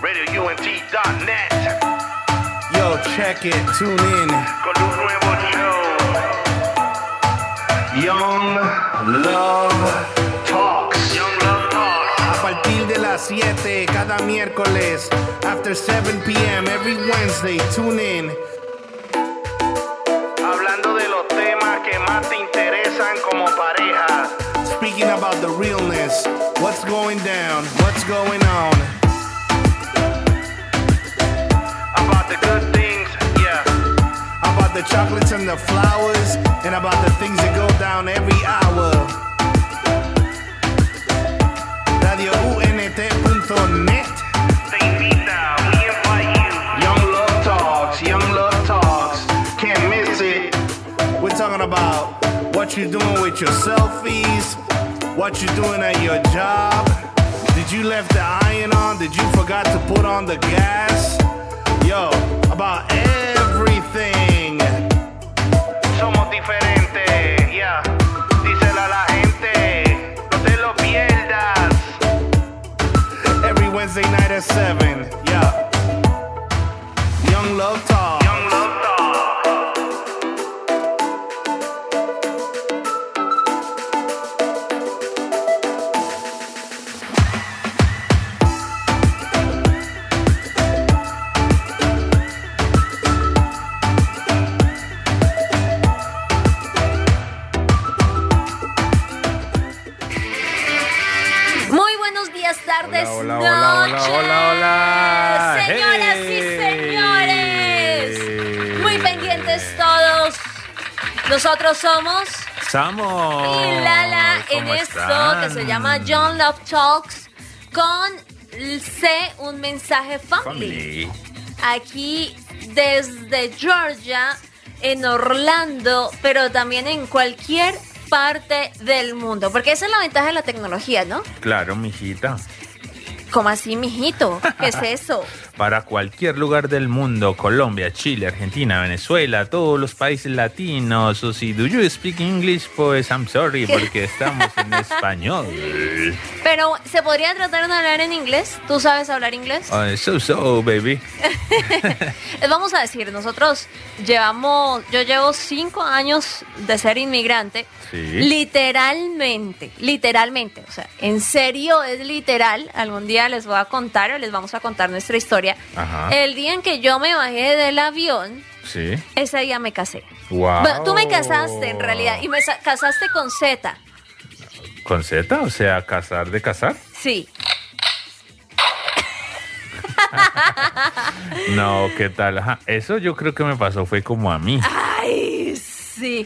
RadioUNT.net. Yo, check it, tune in. Con un nuevo show. Young Love Talks. Young Love Talk. A partir de las 7 cada miércoles, after 7 p.m. every Wednesday, tune in. Hablando de los temas que más te interesan como pareja. Speaking about the realness, what's going down, what's going on. The chocolates and the flowers, and about the things that go down every hour. RadioUNT.net. Te invita, we invite you. Young Love Talks, Young Love Talks. Can't miss it. We're talking about what you're doing with your selfies, what you're doing at your job. Did you left the iron on? Did you forgot to put on the gas? Yo, about everything. Somos diferentes, yeah. Díselo a la gente, no te lo pierdas. Every Wednesday night at 7. Yeah. Young Love Talk. Nosotros somos Samo. y Lala en ¿Cómo esto que se llama John Love Talks con C, un mensaje family. Family. Aquí desde Georgia, en Orlando, pero también en cualquier parte del mundo. Porque esa es la ventaja de la tecnología, ¿no? Claro, mijita. ¿Cómo así, mijito? ¿Qué es eso? Para cualquier lugar del mundo, Colombia, Chile, Argentina, Venezuela, todos los países latinos. O si do you speak English, pues I'm sorry, porque estamos en español. Pero, ¿se podría tratar de hablar en inglés? ¿Tú sabes hablar inglés? Uh, so so, baby. Les vamos a decir, nosotros llevamos, yo llevo cinco años de ser inmigrante. Sí. Literalmente, literalmente, o sea, en serio es literal. Algún día les voy a contar o les vamos a contar nuestra historia. Ajá. El día en que yo me bajé del avión, Sí. ese día me casé. Wow. Bueno, tú me casaste en realidad y me sa- casaste con Z. ¿Con Z? O sea, casar de casar. Sí. No, ¿qué tal? Ajá, Eso yo creo que me pasó, fue como a mí. Ay, sí.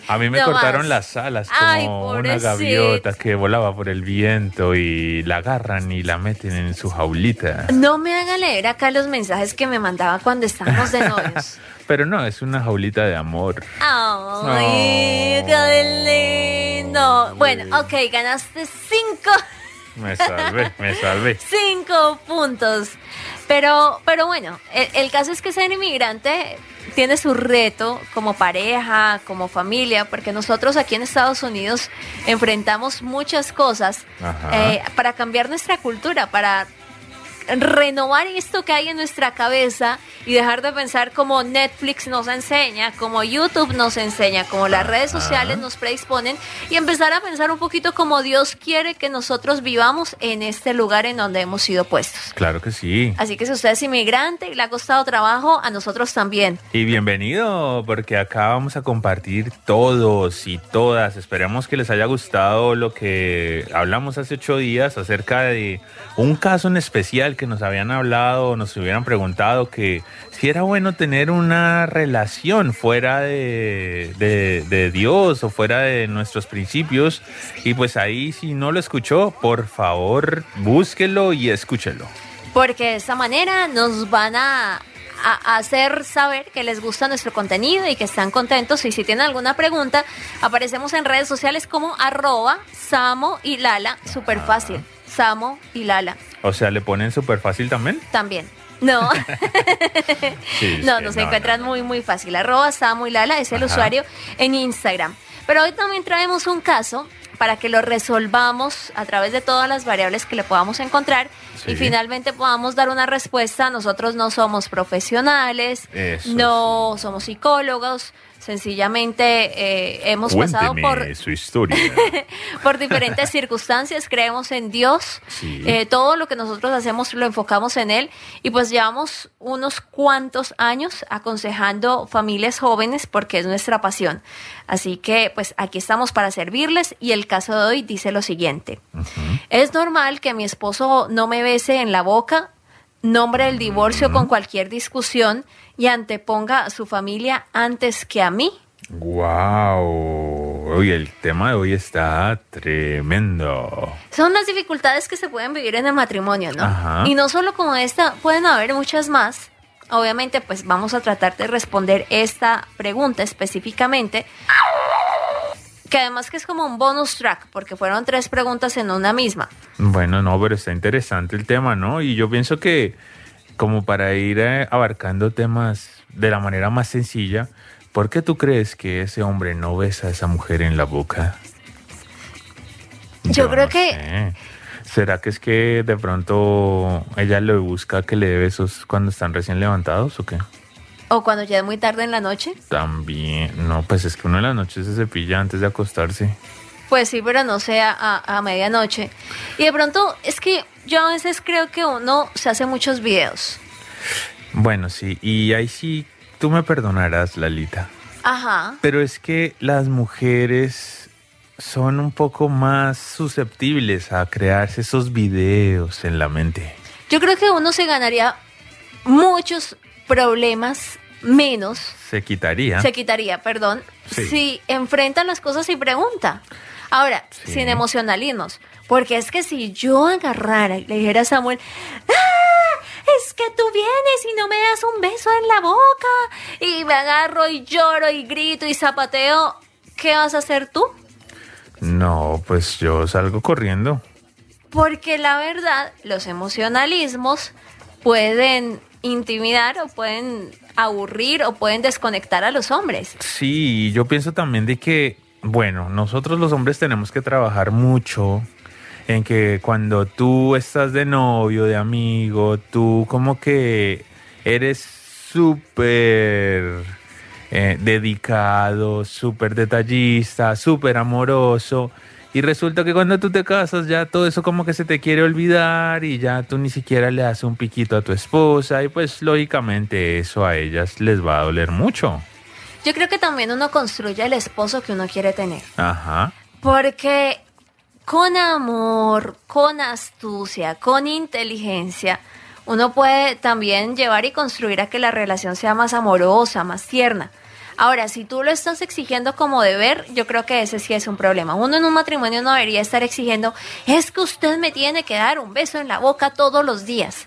A mí me cortaron las alas como Ay, una gaviota que volaba por el viento y la agarran y la meten en su jaulita. No me haga leer acá los mensajes que me mandaba cuando estábamos de novios. Pero no, es una jaulita de amor. Ay, qué lindo. Bueno, ok, ganaste cinco, Me salvé, me salvé. cinco puntos. Pero, pero bueno, el, el caso es que ser inmigrante tiene su reto como pareja, como familia, porque nosotros aquí en Estados Unidos enfrentamos muchas cosas eh, para cambiar nuestra cultura, para renovar esto que hay en nuestra cabeza y dejar de pensar como Netflix nos enseña, como YouTube nos enseña, como las redes sociales nos predisponen y empezar a pensar un poquito como Dios quiere que nosotros vivamos en este lugar en donde hemos sido puestos. Claro que sí. Así que si usted es inmigrante y le ha costado trabajo, a nosotros también. Y bienvenido, porque acá vamos a compartir todos y todas. Esperamos que les haya gustado lo que hablamos hace ocho días acerca de un caso en especial que nos habían hablado, nos hubieran preguntado que si era bueno tener una relación fuera de, de- Dios o fuera de nuestros principios. Y pues ahí, si no lo escuchó, por favor, búsquelo y escúchelo. Porque de esta manera nos van a, a hacer saber que les gusta nuestro contenido y que están contentos. Y si tienen alguna pregunta, aparecemos en redes sociales como arroba Samo y Lala. Súper fácil. Samo y Lala. O sea, le ponen súper fácil también. También. No, Sí, no, nos no, encuentran no. muy, muy fácil. Arroba Samo y Lala es el Ajá. usuario en Instagram. Pero hoy también traemos un caso para que lo resolvamos a través de todas las variables que le podamos encontrar Sí. y finalmente podamos dar una respuesta. Nosotros no somos profesionales, Eso no somos psicólogos, sencillamente eh, hemos pasado por, su historia. por diferentes circunstancias, creemos en Dios, Sí. eh, todo lo que nosotros hacemos lo enfocamos en Él y pues llevamos unos cuantos años aconsejando familias jóvenes porque es nuestra pasión. Así que pues aquí estamos para servirles y el caso de hoy dice lo siguiente. Es normal que mi esposo no me bese en la boca, nombre el divorcio con cualquier discusión y anteponga a su familia antes que a mí. wow. Uy, el tema de hoy está tremendo. Son las dificultades que se pueden vivir en el matrimonio, ¿no? Ajá. Y no solo como esta, pueden haber muchas más. Obviamente, pues vamos a tratar de responder esta pregunta específicamente. Que además que es como un bonus track, porque fueron tres preguntas en una misma. Bueno, no, pero está interesante el tema, ¿no? Y yo pienso que como para ir eh, abarcando temas de la manera más sencilla, ¿por qué tú crees que ese hombre no besa a esa mujer en la boca? Yo creo no que- sé. ¿Será que es que de pronto ella le busca que le dé besos cuando están recién levantados o qué? O cuando ya es muy tarde en la noche. También, no, pues es que uno en la noche se cepilla antes de acostarse. Pues sí, pero no sea a, a medianoche. Y de pronto es que yo a veces creo que uno se hace muchos videos. Bueno, sí, y ahí sí, tú me perdonarás, Lalita. Ajá. Pero es que las mujeres son un poco más susceptibles a crearse esos videos en la mente. Yo creo que uno se ganaría muchos problemas menos Se quitaría. se quitaría, perdón, Sí. si enfrentan las cosas y pregunta. Ahora, Sí. sin emocionalismos, porque es que si yo agarrara y le dijera a Samuel, "Ah, es que tú vienes y no me das un beso en la boca, y me agarro y lloro y grito y zapateo, ¿qué vas a hacer tú? No, pues yo salgo corriendo. Porque la verdad, los emocionalismos pueden intimidar o pueden aburrir o pueden desconectar a los hombres. Sí, yo pienso también de que, bueno, nosotros los hombres tenemos que trabajar mucho en que cuando tú estás de novio, de amigo, tú como que eres súper eh, dedicado, súper detallista, súper amoroso. Y resulta que cuando tú te casas ya todo eso como que se te quiere olvidar y ya tú ni siquiera le das un piquito a tu esposa y pues lógicamente eso a ellas les va a doler mucho. Yo creo que también uno construye el esposo que uno quiere tener. Ajá. Porque con amor, con astucia, con inteligencia, uno puede también llevar y construir a que la relación sea más amorosa, más tierna. Ahora, si tú lo estás exigiendo como deber, yo creo que ese sí es un problema. Uno en un matrimonio no debería estar exigiendo, es que usted me tiene que dar un beso en la boca todos los días.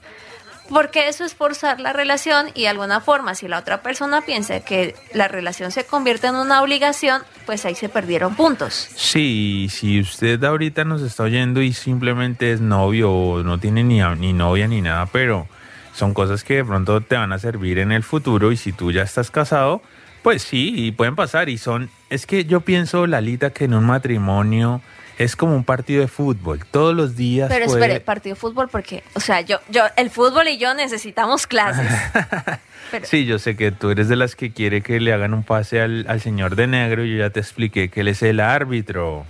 Porque eso es forzar la relación y de alguna forma, si la otra persona piensa que la relación se convierte en una obligación, pues ahí se perdieron puntos. Sí, si usted ahorita nos está oyendo y simplemente es novio o no tiene ni, ni novia ni nada, pero son cosas que de pronto te van a servir en el futuro y si tú ya estás casado, pues sí, y pueden pasar y son, es que yo pienso, Lalita, que en un matrimonio es como un partido de fútbol, todos los días. Pero puede- espere, partido de fútbol porque, o sea, yo, yo, el fútbol y yo necesitamos clases. Pero, Sí, yo sé que tú eres de las que quiere que le hagan un pase al, al señor de negro y yo ya te expliqué que él es el árbitro.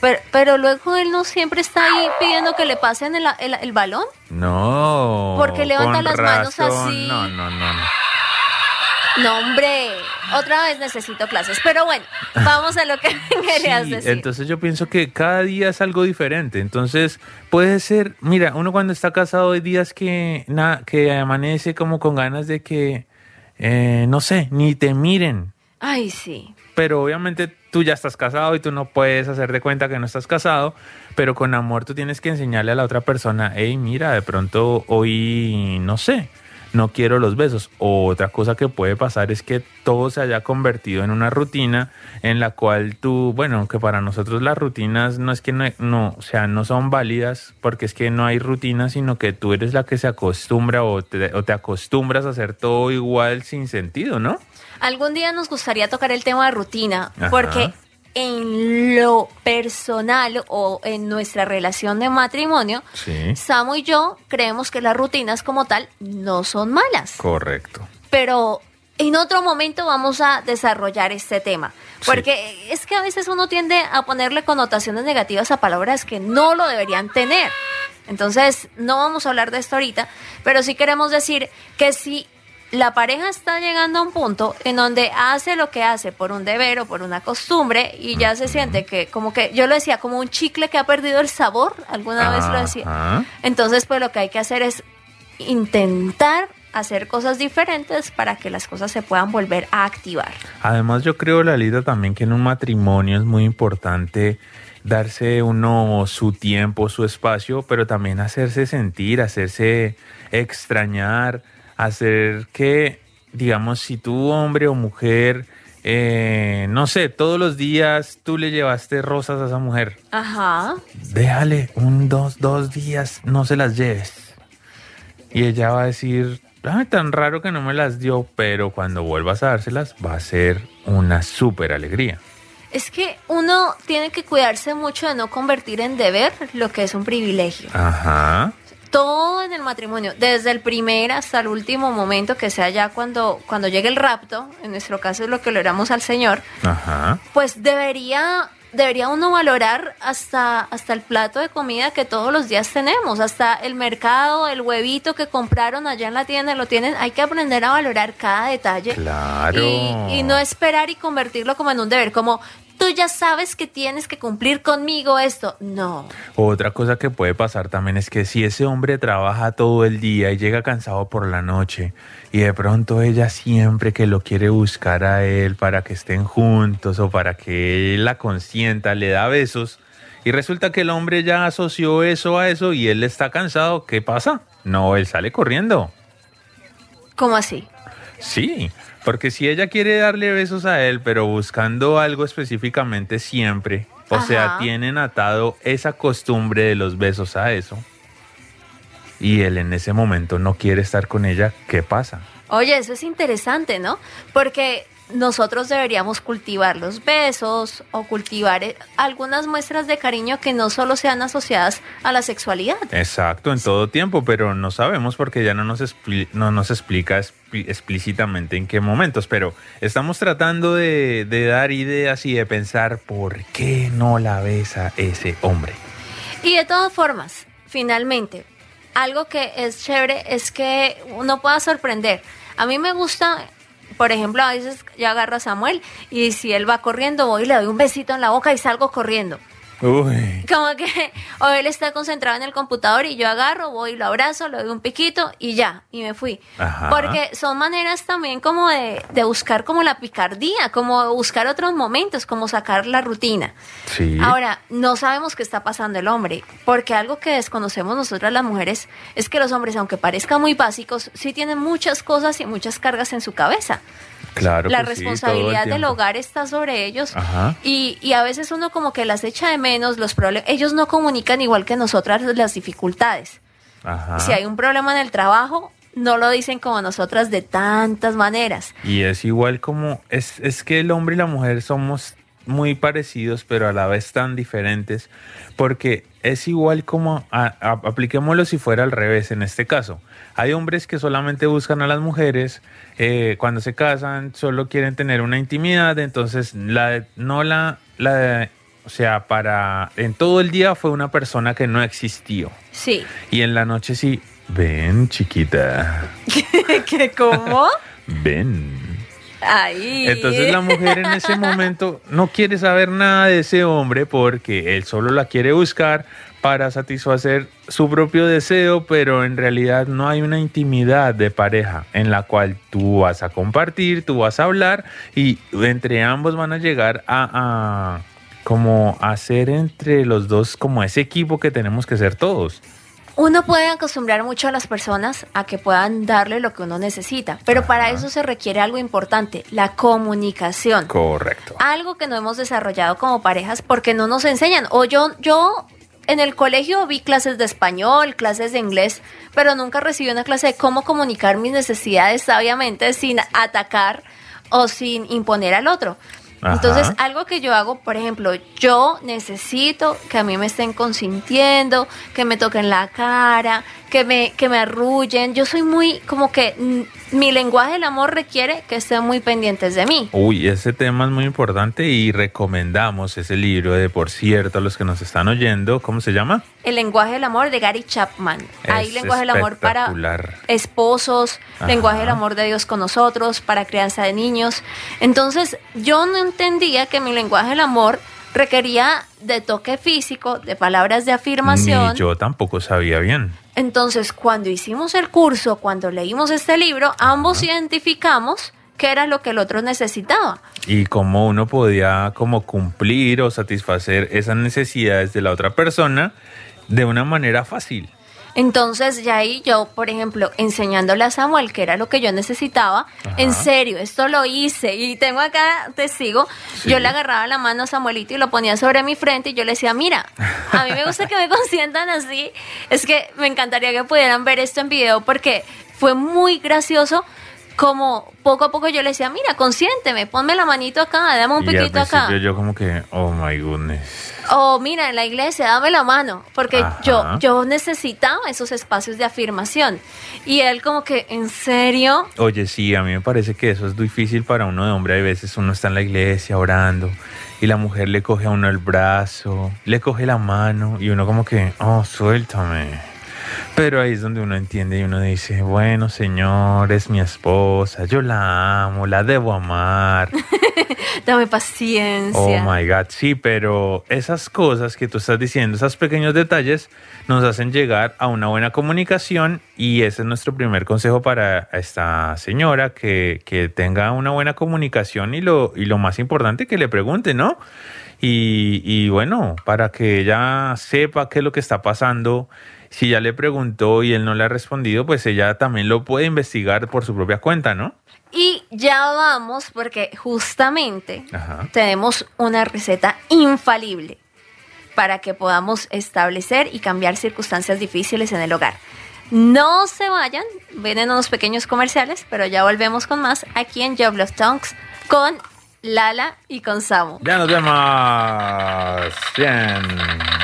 pero, pero luego él no siempre está ahí pidiendo que le pasen el, el- el balón. No. Porque levanta las manos así. No, no, no, no. No, hombre, otra vez necesito clases. Pero bueno, vamos a lo que querías Sí, decir. entonces yo pienso que cada día es algo diferente. Entonces puede ser, mira, uno cuando está casado hay días que, na- que amanece como con ganas de que, eh, no sé, ni te miren. Ay, sí. Pero obviamente tú ya estás casado y tú no puedes hacer de cuenta que no estás casado, pero con amor tú tienes que enseñarle a la otra persona, hey, mira, de pronto hoy, no sé, no quiero los besos. O otra cosa que puede pasar es que todo se haya convertido en una rutina en la cual tú, bueno, que para nosotros las rutinas no es que no, no, o sea, no son válidas porque es que no hay rutina, sino que tú eres la que se acostumbra o te, o te acostumbras a hacer todo igual sin sentido, ¿no? Algún día nos gustaría tocar el tema de rutina, Ajá. porque en lo personal o en nuestra relación de matrimonio, Sí. Samu y yo creemos que las rutinas como tal no son malas. Correcto. Pero en otro momento vamos a desarrollar este tema. Sí. Porque es que a veces uno tiende a ponerle connotaciones negativas a palabras que no lo deberían tener. Entonces, no vamos a hablar de esto ahorita, pero sí queremos decir que si la pareja está llegando a un punto en donde hace lo que hace por un deber o por una costumbre y ya se siente que como que yo lo decía como un chicle que ha perdido el sabor, alguna vez lo decía. Entonces, pues lo que hay que hacer es intentar hacer cosas diferentes para que las cosas se puedan volver a activar. Además, yo creo, Lalita, también que en un matrimonio es muy importante darse uno su tiempo, su espacio, pero también hacerse sentir, hacerse extrañar, hacer que, digamos, si tú, hombre o mujer, eh, no sé, todos los días tú le llevaste rosas a esa mujer, Ajá. déjale un, dos, dos días, no se las lleves. Y ella va a decir, ay, tan raro que no me las dio, pero cuando vuelvas a dárselas va a ser una súper alegría. Es que uno tiene que cuidarse mucho de no convertir en deber lo que es un privilegio. Ajá. Todo en el matrimonio, desde el primer hasta el último momento, que sea ya cuando, cuando llegue el rapto, en nuestro caso es lo que logramos al Señor, Ajá. pues debería, debería uno valorar hasta, hasta el plato de comida que todos los días tenemos, hasta el mercado, el huevito que compraron allá en la tienda, lo tienen, hay que aprender a valorar cada detalle. Claro. Y, y no esperar y convertirlo como en un deber, como tú ya sabes que tienes que cumplir conmigo esto. No. Otra cosa que puede pasar también es que si ese hombre trabaja todo el día y llega cansado por la noche y de pronto ella siempre que lo quiere buscar a él para que estén juntos o para que él la consienta, le da besos y resulta que el hombre ya asoció eso a eso y él está cansado, ¿qué pasa? No, él sale corriendo. ¿Cómo así? Sí, porque si ella quiere darle besos a él, pero buscando algo específicamente siempre, o sea, tienen atado esa costumbre de los besos a eso, y él en ese momento no quiere estar con ella, ¿qué pasa? Oye, eso es interesante, ¿no? Porque nosotros deberíamos cultivar los besos o cultivar eh, algunas muestras de cariño que no solo sean asociadas a la sexualidad. Exacto, en todo tiempo, pero no sabemos porque ya no nos, expli- no nos explica expli- explícitamente en qué momentos, pero estamos tratando de, de dar ideas y de pensar por qué no la besa ese hombre. Y de todas formas, finalmente, algo que es chévere es que uno pueda sorprender. A mí me gusta, por ejemplo, a veces yo agarro a Samuel y si él va corriendo, voy y le doy un besito en la boca y salgo corriendo. Uy, Como que o él está concentrado en el computador y yo agarro, voy, lo abrazo, le doy un piquito y ya, y me fui. Ajá. Porque son maneras también como de, de buscar como la picardía, como buscar otros momentos, como sacar la rutina. sí. Ahora, no sabemos qué está pasando el hombre, porque algo que desconocemos nosotras las mujeres es que los hombres, aunque parezcan muy básicos, sí tienen muchas cosas y muchas cargas en su cabeza. Claro la sí, responsabilidad del hogar está sobre ellos Ajá. y, y a veces uno como que las echa de menos, los problemas, ellos no comunican igual que nosotras las dificultades. Ajá. Si hay un problema en el trabajo, no lo dicen como nosotras de tantas maneras. Y es igual como, es, es que el hombre y la mujer somos muy parecidos, pero a la vez tan diferentes, porque es igual como, a- a- apliquémoslo si fuera al revés en este caso. Hay hombres que solamente buscan a las mujeres, eh, cuando se casan solo quieren tener una intimidad, entonces la, no la, la, o sea, para, en todo el día fue una persona que no existió. Sí. Y en la noche sí, ven chiquita, ¿Qué cómo? ven. Entonces la mujer en ese momento no quiere saber nada de ese hombre porque él solo la quiere buscar para satisfacer su propio deseo, pero en realidad no hay una intimidad de pareja en la cual tú vas a compartir, tú vas a hablar y entre ambos van a llegar a, a como hacer entre los dos como ese equipo que tenemos que ser todos. Uno puede acostumbrar mucho a las personas a que puedan darle lo que uno necesita, pero para eso se requiere algo importante, la comunicación. Correcto. Algo que no hemos desarrollado como parejas porque no nos enseñan. O yo, yo en el colegio vi clases de español, clases de inglés, pero nunca recibí una clase de cómo comunicar mis necesidades sabiamente sin atacar o sin imponer al otro. Ajá. Entonces, algo que yo hago, por ejemplo, yo necesito que a mí me estén consintiendo, que me toquen la cara, que me, que me arrullen. Yo soy muy, como que mi lenguaje del amor requiere que estén muy pendientes de mí. Uy, ese tema es muy importante y recomendamos ese libro de, por cierto, a los que nos están oyendo, ¿cómo se llama? El lenguaje del amor de Gary Chapman. Hay Es lenguaje del amor para esposos, Ajá. lenguaje del amor de Dios con nosotros, para crianza de niños. Entonces, yo no entendía que mi lenguaje del amor requería de toque físico, de palabras de afirmación. Ni yo tampoco sabía bien. Entonces, cuando hicimos el curso, cuando leímos este libro, ambos identificamos qué era lo que el otro necesitaba. Y cómo uno podía como cumplir o satisfacer esas necesidades de la otra persona de una manera fácil. Entonces, ya ahí yo, por ejemplo, enseñándole a Samuel que era lo que yo necesitaba, Ajá. en serio, esto lo hice y tengo acá testigo, Sí. yo le agarraba la mano a Samuelito y lo ponía sobre mi frente y yo le decía, mira, a mí me gusta que me consientan así, es que me encantaría que pudieran ver esto en video porque fue muy gracioso. Como poco a poco yo le decía, mira, consiénteme, ponme la manito acá, dame un piquito acá. yo como que, oh my goodness. O mira, en la iglesia, dame la mano, porque Ajá. yo, yo necesitaba esos espacios de afirmación. Y él como que, ¿en serio? Oye, sí, a mí me parece que eso es difícil para uno de hombre. Hay veces uno está en la iglesia orando y la mujer le coge a uno el brazo, le coge la mano y uno como que, oh, suéltame. Pero ahí es donde uno entiende y uno dice, bueno, señor, es mi esposa, yo la amo, la debo amar. Dame paciencia. Oh my God, sí, pero esas cosas que tú estás diciendo, esos pequeños detalles, nos hacen llegar a una buena comunicación y ese es nuestro primer consejo para esta señora, que, que tenga una buena comunicación y lo, y lo más importante, que le pregunte, ¿no? Y, y bueno, para que ella sepa qué es lo que está pasando. Si ya le preguntó y él no le ha respondido, pues ella también lo puede investigar por su propia cuenta, ¿no? Y ya vamos, porque justamente Ajá. tenemos una receta infalible para que podamos establecer y cambiar circunstancias difíciles en el hogar. No se vayan, vienen unos pequeños comerciales, pero ya volvemos con más aquí en Job Love Talks con Lala y con Samu. Ya nos vemos. Bien.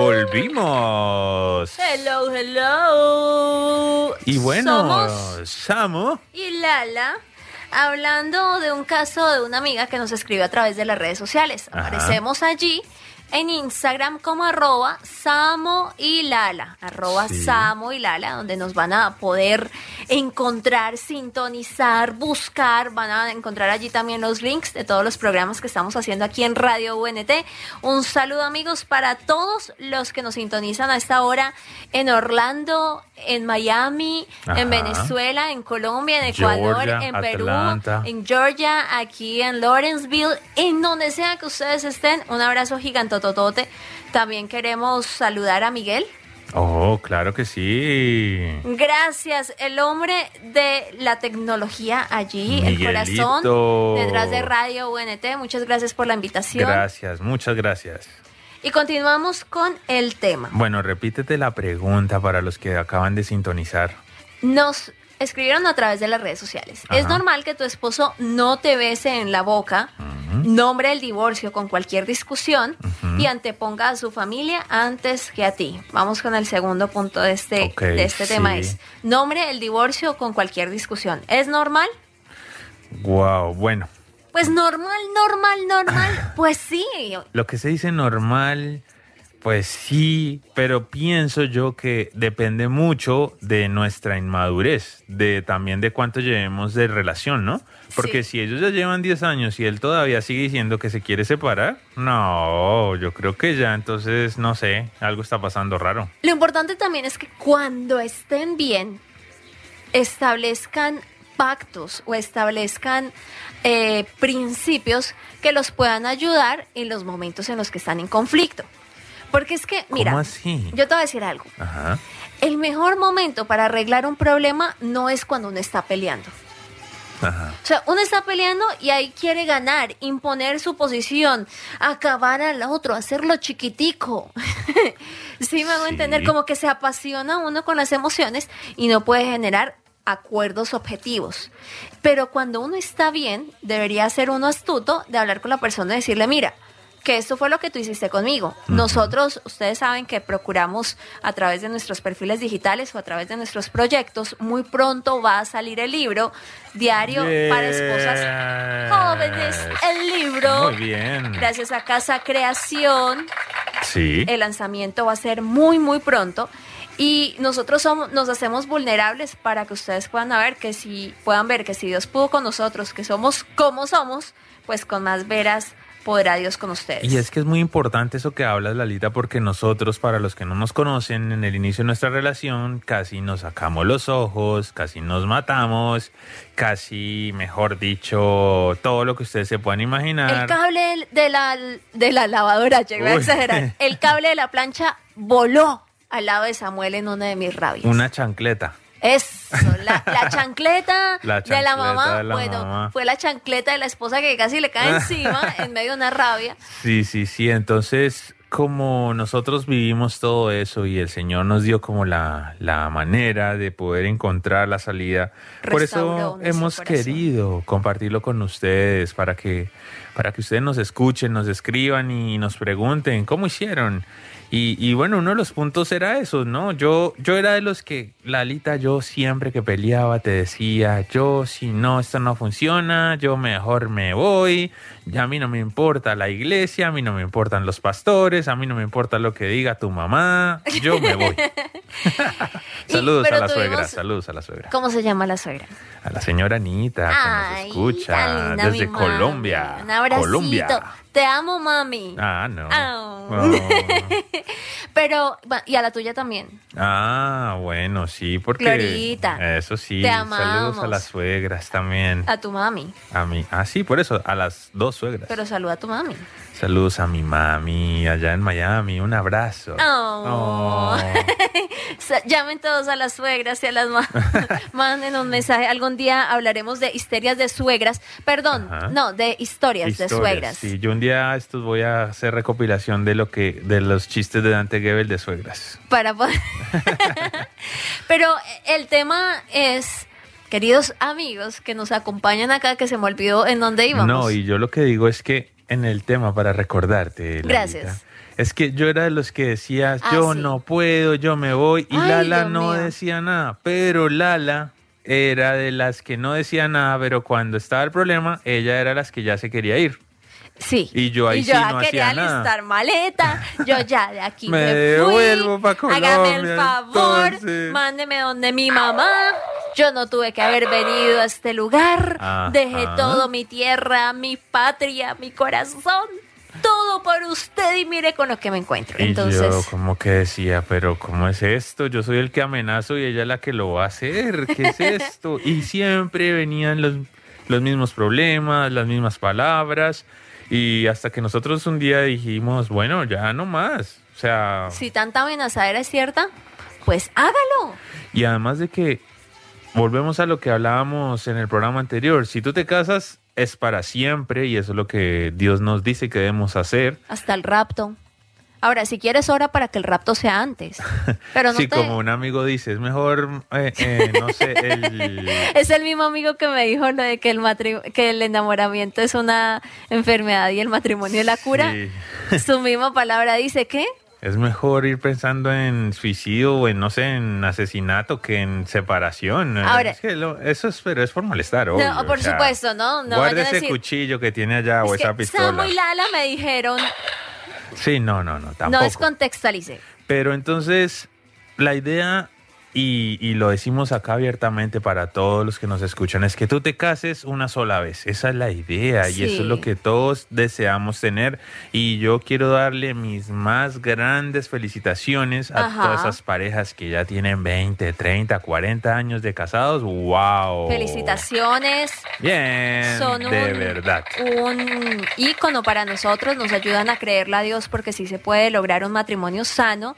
Volvimos. Hello, hello. Y bueno, Somos Samu. y Lala hablando de un caso de una amiga que nos escribió a través de las redes sociales. Ajá. Aparecemos allí en Instagram como arroba Samo y Lala, arroba Sí. Samo y Lala, donde nos van a poder encontrar, sintonizar, buscar, van a encontrar allí también los links de todos los programas que estamos haciendo aquí en Radio UNT. Un saludo amigos para todos los que nos sintonizan a esta hora en Orlando, en Miami, Ajá. en Venezuela, en Colombia, en Ecuador, Georgia, en Perú, Atlanta. en Georgia, aquí en Lawrenceville, en donde sea que ustedes estén. Un abrazo gigantototote. También queremos saludar a Miguel. Oh, claro que sí. Gracias, el hombre de la tecnología allí, el Miguelito. corazón detrás de Radio UNT. Muchas gracias por la invitación. Gracias, muchas gracias. Y continuamos con el tema. Bueno, repítete la pregunta para los que acaban de sintonizar. Nos escribieron a través de las redes sociales. Es normal que tu esposo no te bese en la boca, nombre el divorcio con cualquier discusión y anteponga a su familia antes que a ti. Vamos con el segundo punto de este, de este tema. Es nombre el divorcio con cualquier discusión. ¿Es normal? Wow, bueno, Pues normal, normal, normal. Pues sí. lo que se dice normal, pues sí, pero pienso yo que depende mucho de nuestra inmadurez, de también de cuánto llevemos de relación, ¿no? Porque Sí. si ellos ya llevan 10 años y él todavía sigue diciendo que se quiere separar, no, yo creo que ya entonces, no sé, algo está pasando raro. Lo importante también es que cuando estén bien, establezcan pactos o establezcan eh, principios que los puedan ayudar en los momentos en los que están en conflicto. Porque es que, mira, ¿Cómo así? yo te voy a decir algo. Ajá. El mejor momento para arreglar un problema no es cuando uno está peleando. Ajá. O sea, uno está peleando y ahí quiere ganar, imponer su posición, acabar al otro, hacerlo chiquitico. sí, me hago Sí. entender, como que se apasiona uno con las emociones y no puede generar acuerdos objetivos. Pero cuando uno está bien, debería ser uno astuto de hablar con la persona y decirle, mira, que esto fue lo que tú hiciste conmigo. Nosotros, ustedes saben que procuramos a través de nuestros perfiles digitales o a través de nuestros proyectos, muy pronto va a salir el libro Diario para Esposas Jóvenes, el libro. Muy bien. Gracias a Casa Creación, Sí. el lanzamiento va a ser muy, muy pronto. Y nosotros somos, nos hacemos vulnerables para que ustedes puedan ver que si puedan ver que si Dios pudo con nosotros, que somos como somos, pues con más veras podrá Dios con ustedes. Y es que es muy importante eso que hablas, Lalita, porque nosotros, para los que no nos conocen, en el inicio de nuestra relación, casi nos sacamos los ojos, casi nos matamos, casi, mejor dicho, todo lo que ustedes se puedan imaginar. El cable de la, de la lavadora, llegué a exagerar. El cable de la plancha voló al lado de Samuel en una de mis rabias. Una chancleta. Eso, la, la chancleta, La de la mamá, de la bueno, mamá. fue la chancleta de la esposa que casi le cae encima en medio de una rabia. Sí, sí, sí. Entonces, como nosotros vivimos todo eso y el Señor nos dio como la, la manera de poder encontrar la salida, por eso hemos corazón. querido compartirlo con ustedes para que, para que ustedes nos escuchen, nos escriban y nos pregunten cómo hicieron. Y, y bueno, uno de los puntos era eso, ¿no? Yo, yo era de los que, Lalita, yo siempre que peleaba te decía, yo si no, esto no funciona, yo mejor me voy, ya a mí no me importa la iglesia, a mí no me importan los pastores, a mí no me importa lo que diga tu mamá, yo me voy. Saludos a la suegra, tuvimos- saludos a la suegra. ¿Cómo se llama la suegra? A la señora Anita que Ay, nos escucha linda desde. Colombia. Un abracito. Colombia. Te amo, mami. Ah, no. Oh. Pero, y a la tuya también. Ah, bueno, sí, porque. Glorita, Eso sí. te Saludos a amamos. las suegras también. A tu mami. A mí. Ah, sí, por eso, a las dos suegras. Pero saluda a tu mami. Saludos a mi mami allá en Miami. Un abrazo. Oh. Sa- Llamen todos a las suegras y a las mamás. Manden un mensaje. Algún día hablaremos de histerias de suegras. Perdón, Ajá. no, de historias, de suegras. Sí, yo un día estos voy a hacer recopilación de lo que de los chistes de Dante Gebel de suegras. Para poder- Pero el tema es, queridos amigos que nos acompañan acá, que se me olvidó en dónde íbamos. No, y yo lo que digo es que en el tema para recordarte, Gracias. Es que yo era de los que decía, Ah, yo sí. no puedo, yo me voy. Y Ay, Lala Dios no mío. decía nada. Pero Lala era de las que no decía nada, pero cuando estaba el problema, ella era las que ya se quería ir. Sí. Y yo ahí Y yo sí ya no quería hacía nada. listar maleta. Yo ya de aquí Me me, devuelvo fui. pa' Hágame el favor. entonces. Mándeme donde mi mamá. Yo no tuve que haber venido a este lugar. Ajá. Dejé todo mi tierra, mi patria, mi corazón. Todo por usted y mire con lo que me encuentro. Y yo Entonces, como que decía, pero ¿cómo es esto? Yo soy el que amenazo y ella la que lo va a hacer. ¿Qué es esto? Y siempre venían los, los mismos problemas, las mismas palabras. Y hasta que nosotros un día dijimos, bueno, ya no más. O sea, si tanta amenazadera es cierta, pues hágalo. y además de que volvemos a lo que hablábamos en el programa anterior. Si tú te casas, es para siempre y eso es lo que Dios nos dice que debemos hacer. Hasta el rapto. Ahora, si quieres, hora para que el rapto sea antes. Pero no sí, te... como un amigo dice, es mejor, eh, eh, no sé, el... Es el mismo amigo que me dijo lo de que el matri- que el enamoramiento es una enfermedad y el matrimonio es la cura. Sí. Su misma palabra dice que Es mejor ir pensando en suicidio o en, no sé, en asesinato que en separación. Ahora- Es que lo- eso es, pero es por molestar, obvio, No, por o sea, supuesto, ¿no? No guarde vayan a ese decir- cuchillo que tiene allá o Es esa que pistola. Samu y Lala me dijeron, Sí, no, no, no, tampoco. no descontextualice. Pero entonces, la idea, y, y lo decimos acá abiertamente para todos los que nos escuchan, es que tú te cases una sola vez. Esa es la idea y eso es lo que todos deseamos tener. Y yo quiero darle mis más grandes felicitaciones a Ajá. todas esas parejas que ya tienen 20, 30, 40 años de casados. ¡Wow! Felicitaciones. Bien, Son de un, verdad. un ícono para nosotros, nos ayudan a creerle a Dios porque sí se puede lograr un matrimonio sano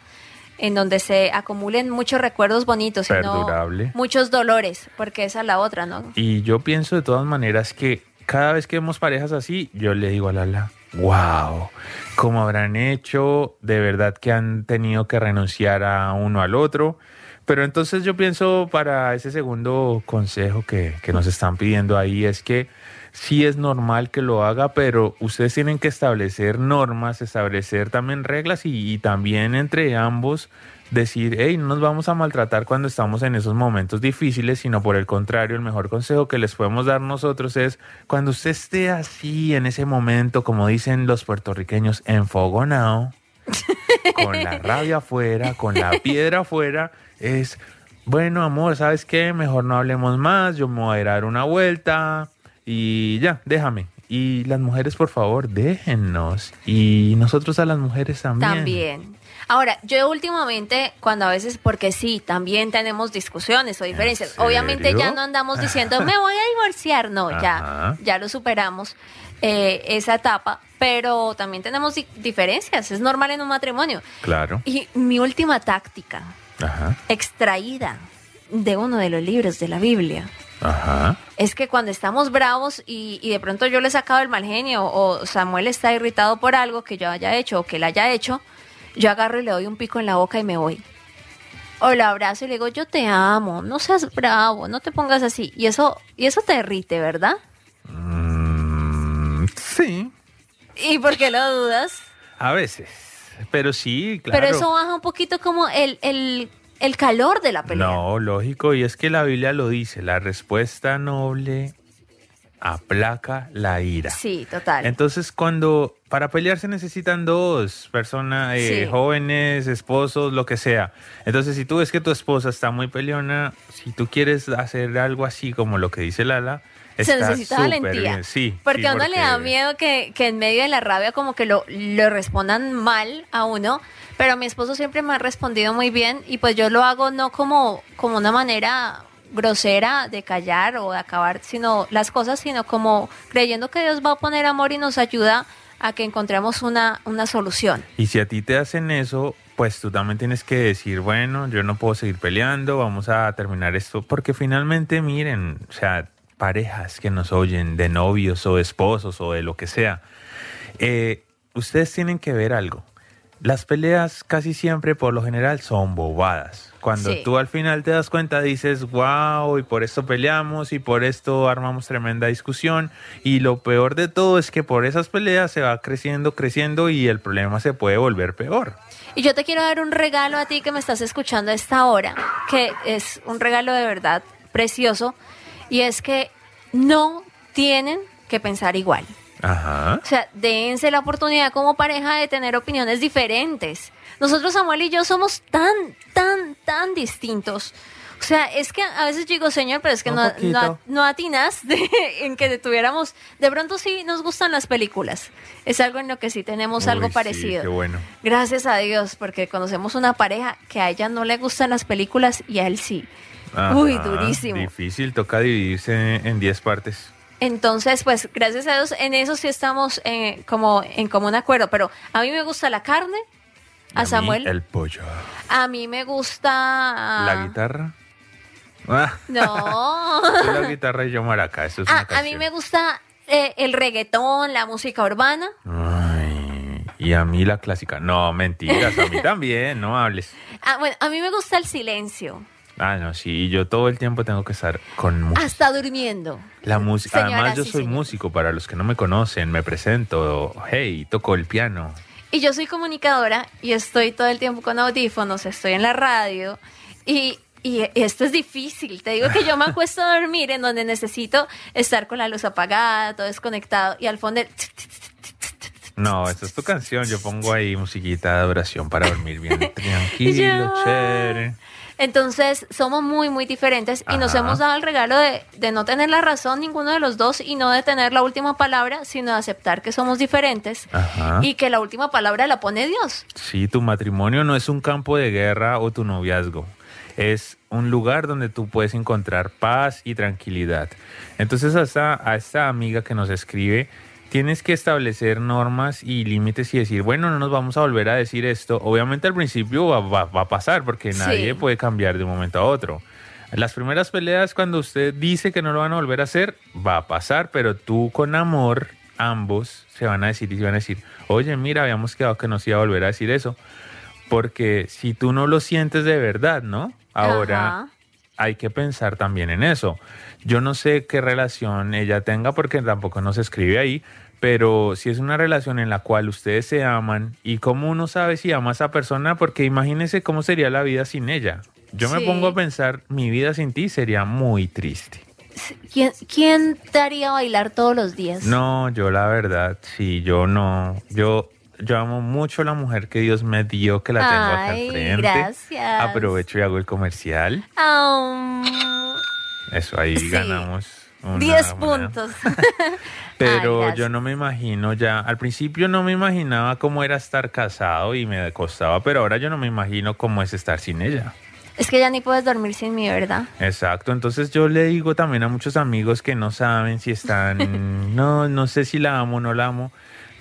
en donde se acumulen muchos recuerdos bonitos y no Perdurable. muchos dolores, porque esa es la otra, ¿no? Y yo pienso de todas maneras que cada vez que vemos parejas así, yo le digo a Lala, wow, ¿cómo habrán hecho? De verdad que han tenido que renunciar a uno al otro. Pero entonces yo pienso para ese segundo consejo que, que nos están pidiendo ahí es que sí es normal que lo haga, pero ustedes tienen que establecer normas, establecer también reglas y, y también entre ambos decir, hey, no nos vamos a maltratar cuando estamos en esos momentos difíciles, sino por el contrario, el mejor consejo que les podemos dar nosotros es cuando usted esté así en ese momento, como dicen los puertorriqueños, enfogonado, con la rabia afuera, con la piedra afuera, es, bueno, amor, ¿sabes qué? Mejor no hablemos más, yo me voy a dar una vuelta y ya, déjame. Y las mujeres, por favor, déjennos. Y nosotros a las mujeres también. También. Ahora, yo últimamente, cuando a veces, porque sí, también tenemos discusiones o diferencias. Obviamente ya no andamos diciendo, me voy a divorciar. No, ya, ya lo superamos eh, esa etapa. Pero también tenemos di- diferencias. Es normal en un matrimonio. Claro. Y mi última táctica, Ajá. extraída de uno de los libros de la Biblia, Ajá. es que cuando estamos bravos y, y de pronto yo le he sacado el mal genio o Samuel está irritado por algo que yo haya hecho o que él haya hecho, yo agarro y le doy un pico en la boca y me voy. O lo abrazo y le digo, yo te amo, no seas bravo, no te pongas así. Y eso, y eso te derrite, ¿verdad? Mm, sí, ¿Y por qué lo dudas? a veces. Pero sí, claro. Pero eso baja un poquito como el, el, el calor de la pelea. No, lógico, y es que la Biblia lo dice, la respuesta noble aplaca la ira. Sí, total. Entonces, cuando para pelear se necesitan dos personas, eh, Sí. jóvenes, esposos, lo que sea. Entonces, si tú ves que tu esposa está muy peleona, si tú quieres hacer algo así como lo que dice Lala, se necesita valentía. Sí, porque sí, a uno le da miedo que, que en medio de la rabia como que lo, lo respondan mal a uno. Pero mi esposo siempre me ha respondido muy bien y pues yo lo hago no como, como una manera grosera de callar o de acabar sino las cosas, sino como creyendo que Dios va a poner amor y nos ayuda a que encontremos una, una solución. Y si a ti te hacen eso, pues tú también tienes que decir, bueno, yo no puedo seguir peleando, vamos a terminar esto, porque finalmente miren, o sea, parejas que nos oyen de novios o esposos o de lo que sea, eh, ustedes tienen que ver algo. Las peleas casi siempre por lo general son bobadas. Cuando Sí. tú al final te das cuenta dices, wow, y por esto peleamos y por esto armamos tremenda discusión. Y lo peor de todo es que por esas peleas se va creciendo, creciendo y el problema se puede volver peor. Y yo te quiero dar un regalo a ti que me estás escuchando a esta hora, que es un regalo de verdad precioso, y es que no tienen que pensar igual. Ajá. O sea, dense la oportunidad como pareja de tener opiniones diferentes. Nosotros, Samuel y yo, somos tan, tan, tan distintos. O sea, es que a veces digo, señor, pero es que no, no, no atinas de- en que tuviéramos... De pronto sí nos gustan las películas. Es algo en lo que sí tenemos algo sí, parecido. qué bueno. Gracias a Dios, porque conocemos una pareja que a ella no le gustan las películas y a él sí. Uy, durísimo. Difícil, toca dividirse en 10 partes. Entonces, pues, gracias a Dios, en eso sí estamos eh, como en común acuerdo. Pero a mí me gusta la carne, a, mí, Samuel. el pollo. A mí me gusta. La guitarra. Ah, No. la guitarra y yo maraca, eso es una Ah, a mí me gusta eh, el reggaetón, la música urbana. Ay, y a mí la clásica. No, mentiras, a mí también, no hables. Ah, bueno, a mí me gusta el silencio. Ah, no, sí, yo todo el tiempo tengo que estar con música. Hasta durmiendo. La música. Además, yo soy músico, para los que no me conocen, me presento. Hey, toco el piano. Y yo soy comunicadora y estoy todo el tiempo con audífonos, estoy en la radio y, y esto es difícil. Te digo que yo me acuesto a dormir en donde necesito estar con la luz apagada, todo desconectado y al fondo... el No, esta es tu canción. Yo pongo ahí musiquita de adoración para dormir bien tranquilo, Yo- chévere. Entonces somos muy, muy diferentes y nos hemos dado el regalo de, de no tener la razón ninguno de los dos y no de tener la última palabra, sino de aceptar que somos diferentes Ajá. y que la última palabra la pone Dios. Sí, tu matrimonio no es un campo de guerra o tu noviazgo. Es un lugar donde tú puedes encontrar paz y tranquilidad. Entonces, a esta, a esta amiga que nos escribe, tienes que establecer normas y límites y decir, bueno, no nos vamos a volver a decir esto. Obviamente al principio va, va- va a pasar porque Sí. nadie puede cambiar de un momento a otro. Las primeras peleas, cuando usted dice que no lo van a volver a hacer, va a pasar, pero tú con amor, ambos se van a decir y se van a decir, oye, mira, habíamos quedado que nos iba a volver a decir eso. Porque si tú no lo sientes de verdad, ¿no? Ahora Ajá. hay que pensar también en eso. Yo no sé qué relación ella tenga porque tampoco nos escribe ahí, pero si es una relación en la cual ustedes se aman y cómo uno sabe si ama a esa persona, porque imagínese cómo sería la vida sin ella. Yo me pongo a pensar, mi vida sin ti sería muy triste. ¿Quién, quién te haría bailar todos los días? No, yo la verdad, sí, yo no, yo, yo amo mucho a la mujer que Dios me dio, que la tengo acá al frente. gracias. Aprovecho y hago el comercial. Eso, ahí Sí. ganamos. Una 10 moneda. puntos. Pero Ay, yo no me imagino ya, al principio no me imaginaba cómo era estar casado y me costaba, pero ahora yo no me imagino cómo es estar sin ella. es que ya ni puedes dormir sin mí, ¿verdad? Exacto, entonces yo le digo también a muchos amigos que no saben si están, no, no sé si la amo o no la amo.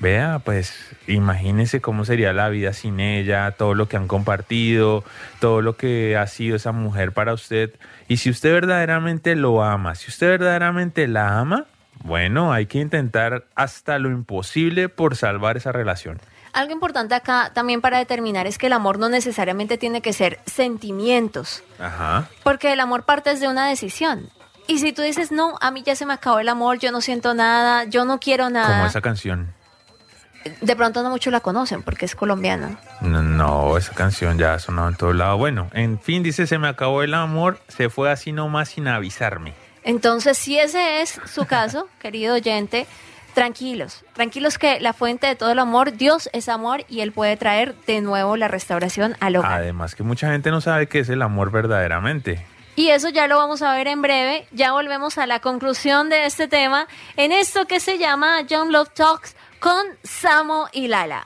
Vea, pues imagínese cómo sería la vida sin ella, todo lo que han compartido, todo lo que ha sido esa mujer para usted. Y si usted verdaderamente lo ama, si usted verdaderamente la ama, bueno, hay que intentar hasta lo imposible por salvar esa relación. Algo importante acá también para determinar es que el amor no necesariamente tiene que ser sentimientos, Ajá. porque el amor parte desde una decisión. Y si tú dices, no, a mí ya se me acabó el amor, yo no siento nada, yo no quiero Como nada, esa canción. De pronto no muchos la conocen porque es colombiana. No, no, esa canción ya ha sonado en todo lado. Bueno, en fin, dice, se me acabó el amor, se fue así nomás sin avisarme. Entonces, si ese es su caso, querido oyente, tranquilos, tranquilos que la fuente de todo el amor, Dios es amor y Él puede traer de nuevo la restauración al hogar. Además que mucha gente no sabe qué es el amor verdaderamente. Y eso ya lo vamos a ver en breve. Ya volvemos a la conclusión de este tema en esto que se llama John Love Talks con Samo y Lala.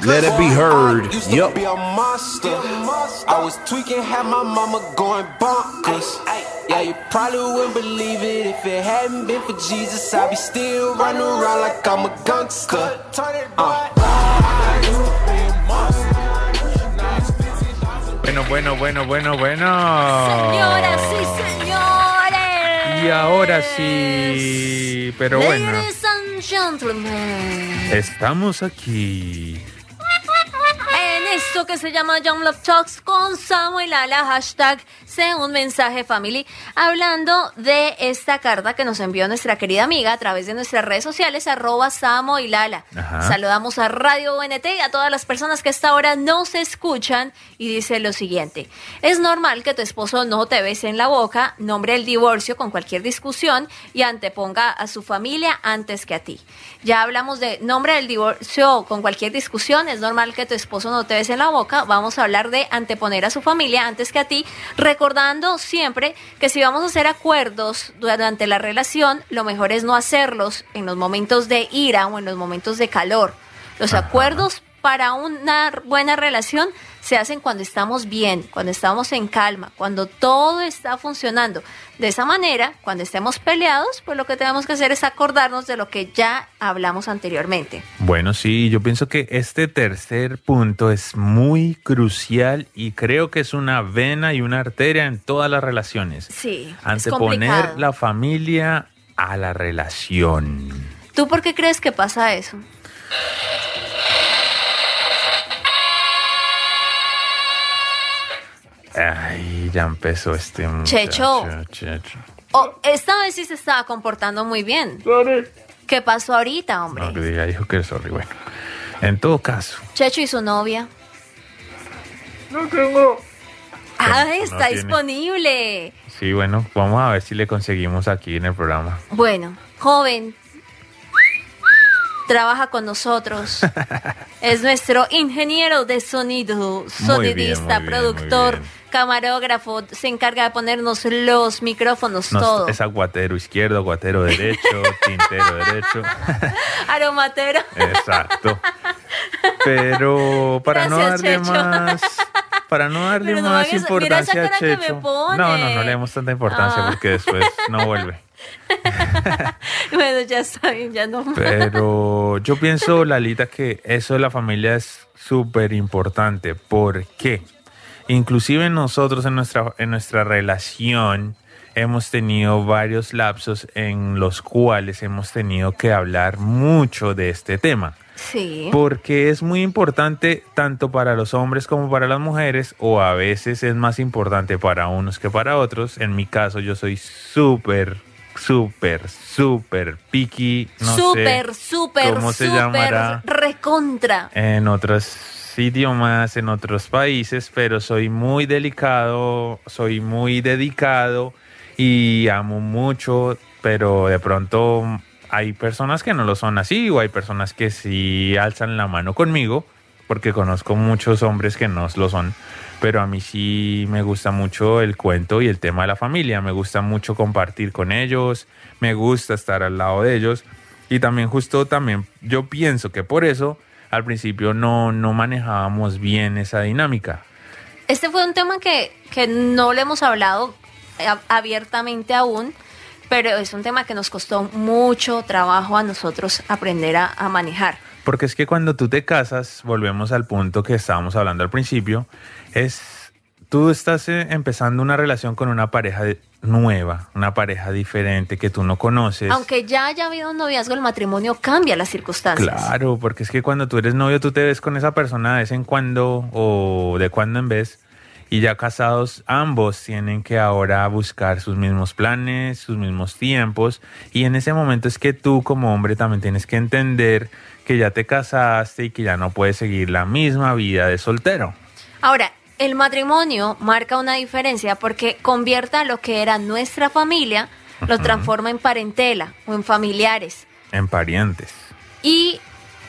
Let it be heard. Yup. be a monster. I was tweaking, had my mama going bonkers. Yeah, you probably wouldn't believe it if it hadn't been for Jesus. I'd be still running around like I'm a gangster. Uh. Bueno, bueno, bueno, bueno, bueno. Señoras y señores. Y ahora sí, pero bueno, Ladies and gentlemen. estamos aquí. Esto que se llama Young Love Talks con Samo y Lala, hashtag un mensaje family hablando de esta carta que nos envió nuestra querida amiga a través de nuestras redes sociales arroba Samo y Lala. Ajá. Saludamos a Radio UNT y a todas las personas que hasta ahora no se escuchan y dice lo siguiente. Es normal que tu esposo no te bese en la boca, nombre el divorcio con cualquier discusión y anteponga a su familia antes que a ti. Ya hablamos de nombre del divorcio con cualquier discusión, es normal que tu esposo no te bese en la boca, vamos a hablar de anteponer a su familia antes que a ti, recordando siempre que si vamos a hacer acuerdos durante la relación, lo mejor es no hacerlos en los momentos de ira o en los momentos de calor. Los Ajá. acuerdos para una buena relación se hacen cuando estamos bien, cuando estamos en calma, cuando todo está funcionando. De esa manera, cuando estemos peleados, pues lo que tenemos que hacer es acordarnos de lo que ya hablamos anteriormente. Bueno, sí, yo pienso que este tercer punto es muy crucial y creo que es una vena y una arteria en todas las relaciones. Sí, es Anteponer complicado. la familia a la relación. ¿Tú por qué crees que pasa eso? Ay, ya empezó este muchacho. Checho. Checho. Oh, esta vez sí se estaba comportando muy bien. ¿Qué pasó ahorita, hombre? No, que diga, dijo que sorry. Bueno, en todo caso, Checho y su novia. No tengo. Ah, no está tiene. disponible. sí, bueno, vamos a ver si le conseguimos aquí en el programa. Bueno, joven, trabaja con nosotros. Es nuestro ingeniero de sonido, sonidista, muy bien, muy productor, bien. Camarógrafo. Se encarga de ponernos los micrófonos, No, todo. es aguatero izquierdo, aguatero derecho, tintero derecho. Aromatero. Exacto. Pero para no darle Checho. más, para no darle no más importancia a Checho. No, no, no le demos tanta importancia Ah. porque después no vuelve. bueno, ya está bien, ya no. Pero yo pienso, Lalita, que eso de la familia es súper importante. ¿Por qué? Inclusive nosotros en nuestra, en nuestra relación hemos tenido varios lapsos en los cuales hemos tenido que hablar mucho de este tema. Sí. Porque es muy importante tanto para los hombres como para las mujeres, o a veces es más importante para unos que para otros. En mi caso, yo soy súper, súper, súper picky. No súper, súper, cómo se súper llamará recontra. en otros idiomas, en otros países, pero soy muy delicado, soy muy dedicado y amo mucho, pero de pronto hay personas que no lo son así o hay personas que sí alzan la mano conmigo, porque conozco muchos hombres que no lo son, pero a mí sí me gusta mucho el cuento y el tema de la familia, me gusta mucho compartir con ellos, me gusta estar al lado de ellos. Y también justo también yo pienso que por eso al principio no, no manejábamos bien esa dinámica. Este fue un tema que, que no le hemos hablado eh, abiertamente aún, pero es un tema que nos costó mucho trabajo a nosotros aprender a, a manejar. Porque es que cuando tú te casas, volvemos al punto que estábamos hablando al principio, es tú estás eh, empezando una relación con una pareja de- nueva, una pareja diferente que tú no conoces. Aunque ya haya habido un noviazgo, el matrimonio cambia las circunstancias. Claro, porque es que cuando tú eres novio, tú te ves con esa persona de vez en cuando o de cuando en vez. Y ya casados, ambos tienen que ahora buscar sus mismos planes, sus mismos tiempos. Y en ese momento es que tú como hombre también tienes que entender que ya te casaste y que ya no puedes seguir la misma vida de soltero. Ahora, el matrimonio marca una diferencia porque convierte a lo que era nuestra familia, lo transforma en parentela o en familiares. En parientes. Y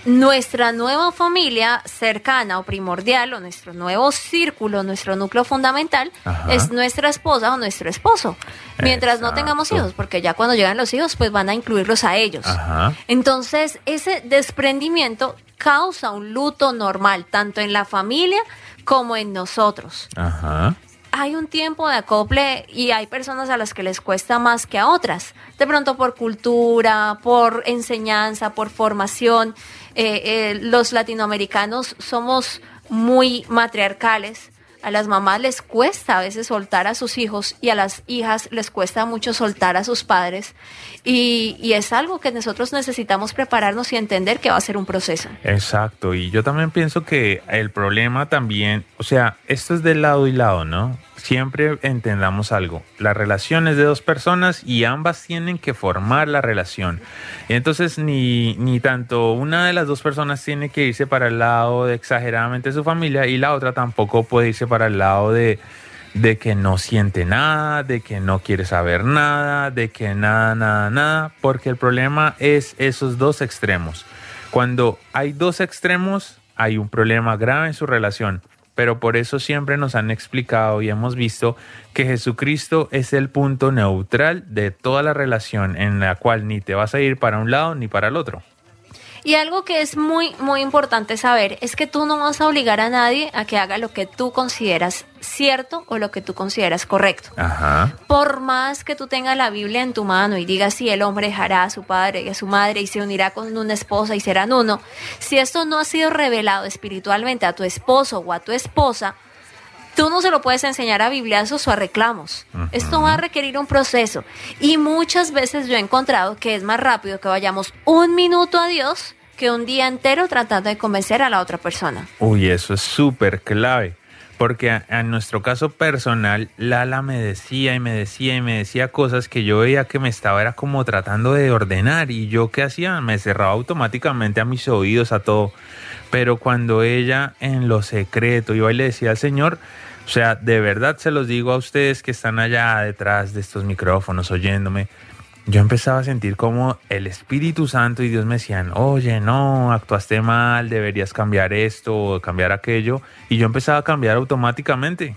nuestra nueva familia cercana o primordial, o nuestro nuevo círculo, nuestro núcleo fundamental, Ajá. es nuestra esposa o nuestro esposo. Mientras no tengamos hijos, porque ya cuando llegan los hijos, pues van a incluirlos a ellos. Ajá. Entonces, ese desprendimiento causa un luto normal, tanto en la familia como en nosotros. Ajá. Hay un tiempo de acople y hay personas a las que les cuesta más que a otras. De pronto por cultura, por enseñanza, por formación. Eh, eh, los latinoamericanos somos muy matriarcales. A las mamás les cuesta a veces soltar a sus hijos y a las hijas les cuesta mucho soltar a sus padres. Y, y es algo que nosotros necesitamos prepararnos y entender que va a ser un proceso. Exacto, y yo también pienso que el problema también, o sea, esto es de lado y lado, ¿no? Siempre entendamos algo. La relación es de dos personas y ambas tienen que formar la relación. Entonces, ni, ni tanto una de las dos personas tiene que irse para el lado de exageradamente su familia y la otra tampoco puede irse para el lado de, de que no siente nada, de que no quiere saber nada, de que nada, nada, nada, porque el problema es esos dos extremos. Cuando hay dos extremos, hay un problema grave en su relación pero por eso siempre nos han explicado y hemos visto que Jesucristo es el punto neutral de toda la relación en la cual ni te vas a ir para un lado ni para el otro. Y algo que es muy, muy importante saber es que tú no vas a obligar a nadie a que haga lo que tú consideras cierto o lo que tú consideras correcto. Ajá. Por más que tú tengas la Biblia en tu mano y digas si el hombre dejará a su padre y a su madre y se unirá con una esposa y serán uno, si esto no ha sido revelado espiritualmente a tu esposo o a tu esposa, Tú no se lo puedes enseñar a bibliazos o a reclamos. Esto va a requerir un proceso. Y muchas veces yo he encontrado que es más rápido que vayamos un minuto a Dios que un día entero tratando de convencer a la otra persona. Uy, eso es súper clave. Porque en nuestro caso personal, Lala me decía y me decía y me decía cosas que yo veía que me estaba era como tratando de ordenar y yo qué hacía, me cerraba automáticamente a mis oídos, a todo. Pero cuando ella en lo secreto iba y le decía al Señor, o sea, de verdad se los digo a ustedes que están allá detrás de estos micrófonos oyéndome. Yo empezaba a sentir como el Espíritu Santo y Dios me decían, oye, no, actuaste mal, deberías cambiar esto o cambiar aquello. Y yo empezaba a cambiar automáticamente.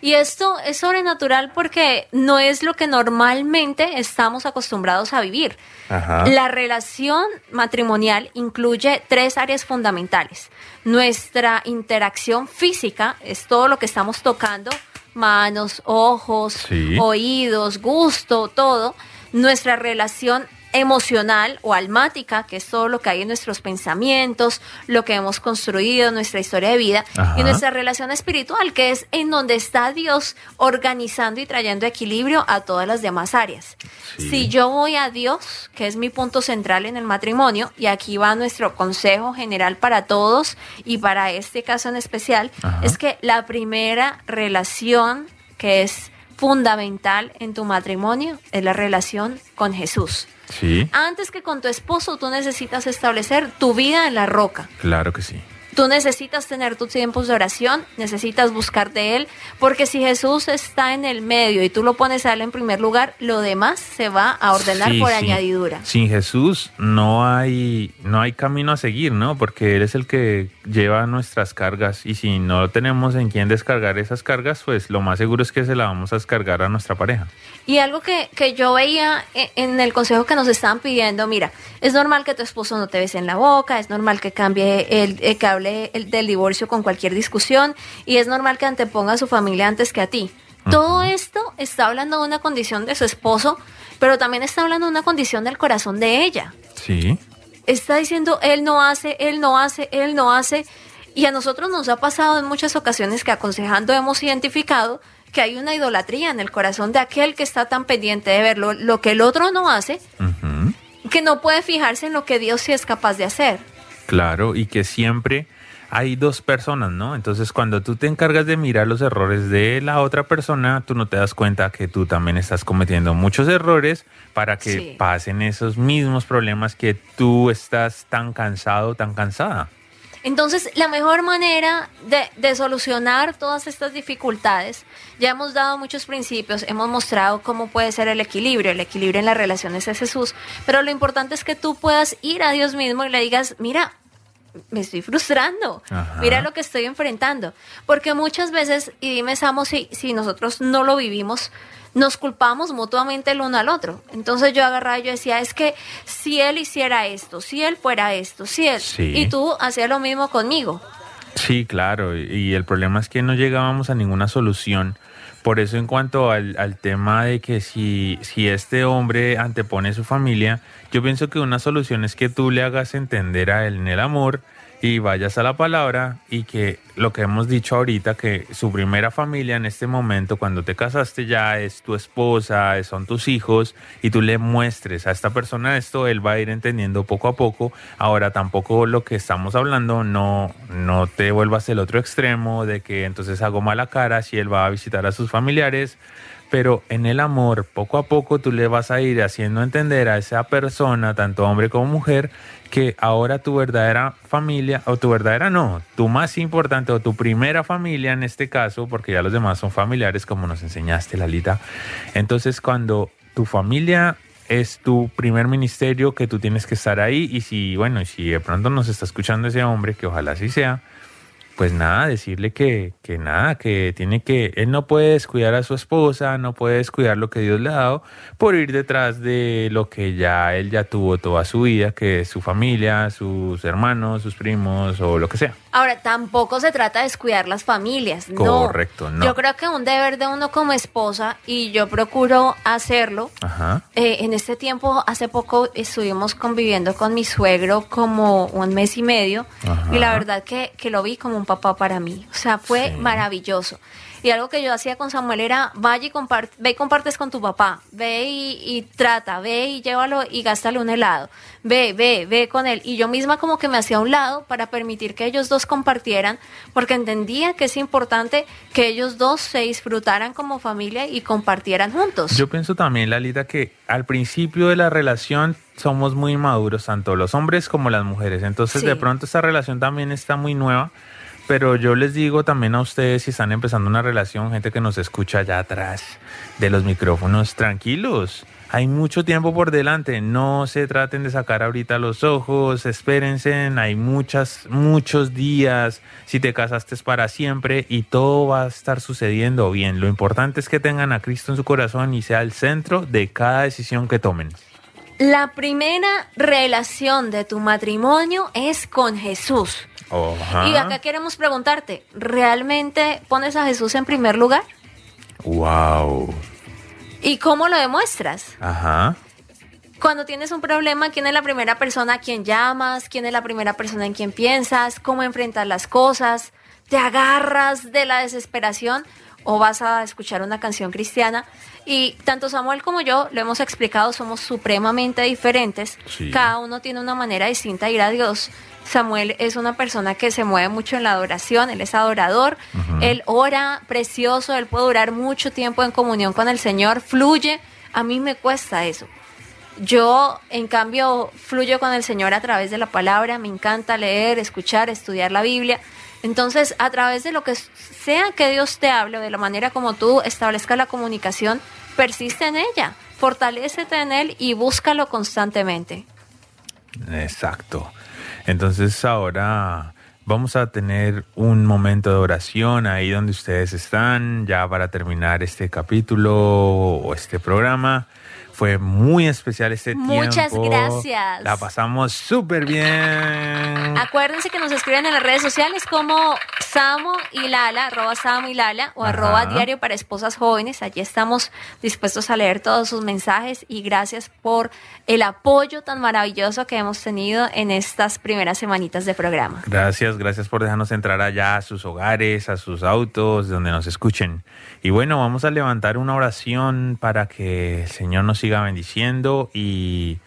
Y esto es sobrenatural porque no es lo que normalmente estamos acostumbrados a vivir. Ajá. La relación matrimonial incluye tres áreas fundamentales. Nuestra interacción física es todo lo que estamos tocando, manos, ojos, Sí. oídos, gusto, todo. Nuestra relación emocional o almática, que es todo lo que hay en nuestros pensamientos, lo que hemos construido, nuestra historia de vida, Ajá. y nuestra relación espiritual, que es en donde está Dios organizando y trayendo equilibrio a todas las demás áreas. Sí. Si yo voy a Dios, que es mi punto central en el matrimonio, y aquí va nuestro consejo general para todos y para este caso en especial, Ajá. es que la primera relación que es fundamental en tu matrimonio es la relación con Jesús. Sí, Antes que con tu esposo, tú necesitas establecer tu vida en la roca. claro que sí. Tú necesitas tener tus tiempos de oración, necesitas buscar de Él, porque si Jesús está en el medio y tú lo pones a Él en primer lugar, lo demás se va a ordenar Sí, por sí. añadidura. Sin Jesús no hay, no hay camino a seguir, ¿no? Porque Él es el que lleva nuestras cargas y si no tenemos en quién descargar esas cargas, pues lo más seguro es que se la vamos a descargar a nuestra pareja. Y algo que, que yo veía e- en el consejo que nos estaban pidiendo, mira, es normal que tu esposo no te bese en la boca, es normal que cambie el, eh, que hable el, del divorcio con cualquier discusión y es normal que anteponga a su familia antes que a ti. Todo esto está hablando de una condición de su esposo, pero también está hablando de una condición del corazón de ella. Sí, Está diciendo, él no hace, él no hace, él no hace. Y a nosotros nos ha pasado en muchas ocasiones que aconsejando hemos identificado que hay una idolatría en el corazón de aquel que está tan pendiente de ver lo, lo que el otro no hace, que no puede fijarse en lo que Dios sí es capaz de hacer. claro, y que siempre hay dos personas, ¿no? Entonces cuando tú te encargas de mirar los errores de la otra persona, tú no te das cuenta que tú también estás cometiendo muchos errores para que Sí. pasen esos mismos problemas que tú estás tan cansado, tan cansada. Entonces, la mejor manera de, de solucionar todas estas dificultades, ya hemos dado muchos principios, hemos mostrado cómo puede ser el equilibrio, el equilibrio en las relaciones de Jesús, pero lo importante es que tú puedas ir a Dios mismo y le digas, mira, me estoy frustrando, Ajá. mira lo que estoy enfrentando, porque muchas veces, y dime Samo, si, si nosotros no lo vivimos, nos culpamos mutuamente el uno al otro. Entonces yo agarraba y yo decía, es que si él hiciera esto, si él fuera esto, si él, Sí. y tú hacías lo mismo conmigo. Sí, claro, y- y el problema es que no llegábamos a ninguna solución. Por eso en cuanto al, al tema de que si, si este hombre antepone su familia, yo pienso que una solución es que tú le hagas entender a él en el amor y vayas a la palabra y que lo que hemos dicho ahorita, que su primera familia en este momento, cuando te casaste ya es tu esposa, son tus hijos y tú le muestres a esta persona esto, él va a ir entendiendo poco a poco. Ahora tampoco lo que estamos hablando, no, no te vuelvas el otro extremo de que entonces hago mala cara si él va a visitar a sus familiares pero en el amor, poco a poco tú le vas a ir haciendo entender a esa persona, tanto hombre como mujer, que ahora tu verdadera familia, o tu verdadera no, tu más importante o tu primera familia en este caso, porque ya los demás son familiares como nos enseñaste, Lalita. Entonces cuando tu familia es tu primer ministerio, que tú tienes que estar ahí, y si, bueno, si de pronto nos está escuchando ese hombre, que ojalá así sea, pues nada, decirle que, que nada, que tiene que, él no puede descuidar a su esposa, no puede descuidar lo que Dios le ha dado por ir detrás de lo que ya él ya tuvo toda su vida, que es su familia, sus hermanos, sus primos o lo que sea. Ahora, tampoco se trata de descuidar las familias, no. Correcto, no. Yo creo que un deber de uno como esposa, y yo procuro hacerlo, Ajá. eh, en este tiempo, hace poco estuvimos conviviendo con mi suegro como un mes y medio, Ajá. y la verdad que, que lo vi como un papá para mí. O sea, fue Sí. maravilloso. Y algo que yo hacía con Samuel era, vaya y comparte, ve y compartes con tu papá, ve y, y trata, ve y llévalo y gástale un helado, ve, ve, ve con él. Y yo misma como que me hacía a un lado para permitir que ellos dos compartieran, porque entendía que es importante que ellos dos se disfrutaran como familia y compartieran juntos. Yo pienso también, Lalita, que al principio de la relación somos muy maduros, tanto los hombres como las mujeres. Entonces, Sí. de pronto esta relación también está muy nueva. Pero yo les digo también a ustedes, si están empezando una relación, gente que nos escucha allá atrás de los micrófonos, tranquilos. Hay mucho tiempo por delante. No se traten de sacar ahorita los ojos. Espérense. Hay muchas, muchos días. Si te casaste es para siempre y todo va a estar sucediendo bien. Lo importante es que tengan a Cristo en su corazón y sea el centro de cada decisión que tomen. La primera relación de tu matrimonio es con Jesús. Y acá queremos preguntarte, ¿realmente pones a Jesús en primer lugar? Wow. ¿Y cómo lo demuestras? Ajá. Cuando tienes un problema, ¿quién es la primera persona a quien llamas? ¿Quién es la primera persona en quien piensas? ¿Cómo enfrentas las cosas? ¿Te agarras de la desesperación o vas a escuchar una canción cristiana? Y tanto Samuel como yo lo hemos explicado, somos supremamente diferentes. Sí. Cada uno tiene una manera distinta de ir a Dios. Samuel es una persona que se mueve mucho en la adoración, él es adorador, él ora precioso, él puede durar mucho tiempo en comunión con el Señor, fluye. A mí me cuesta eso. Yo, en cambio, fluyo con el Señor a través de la palabra, me encanta leer, escuchar, estudiar la Biblia. Entonces, a través de lo que sea que Dios te hable, o de la manera como tú establezcas la comunicación, persiste en ella, fortalécete en Él y búscalo constantemente. Exacto. Entonces ahora vamos a tener un momento de oración ahí donde ustedes están, ya para terminar este capítulo o este programa. Fue muy especial este Muchas tiempo. gracias. La pasamos súper bien. Acuérdense que nos escriben en las redes sociales como Samo y Lala, arroba Samo y Lala, o Ajá. arroba Diario para Esposas Jóvenes. Allí estamos dispuestos a leer todos sus mensajes y gracias por el apoyo tan maravilloso que hemos tenido en estas primeras semanitas de programa. Gracias, gracias por dejarnos entrar allá a sus hogares, a sus autos, donde nos escuchen. Y bueno, vamos a levantar una oración para que el Señor nos siga bendiciendo y,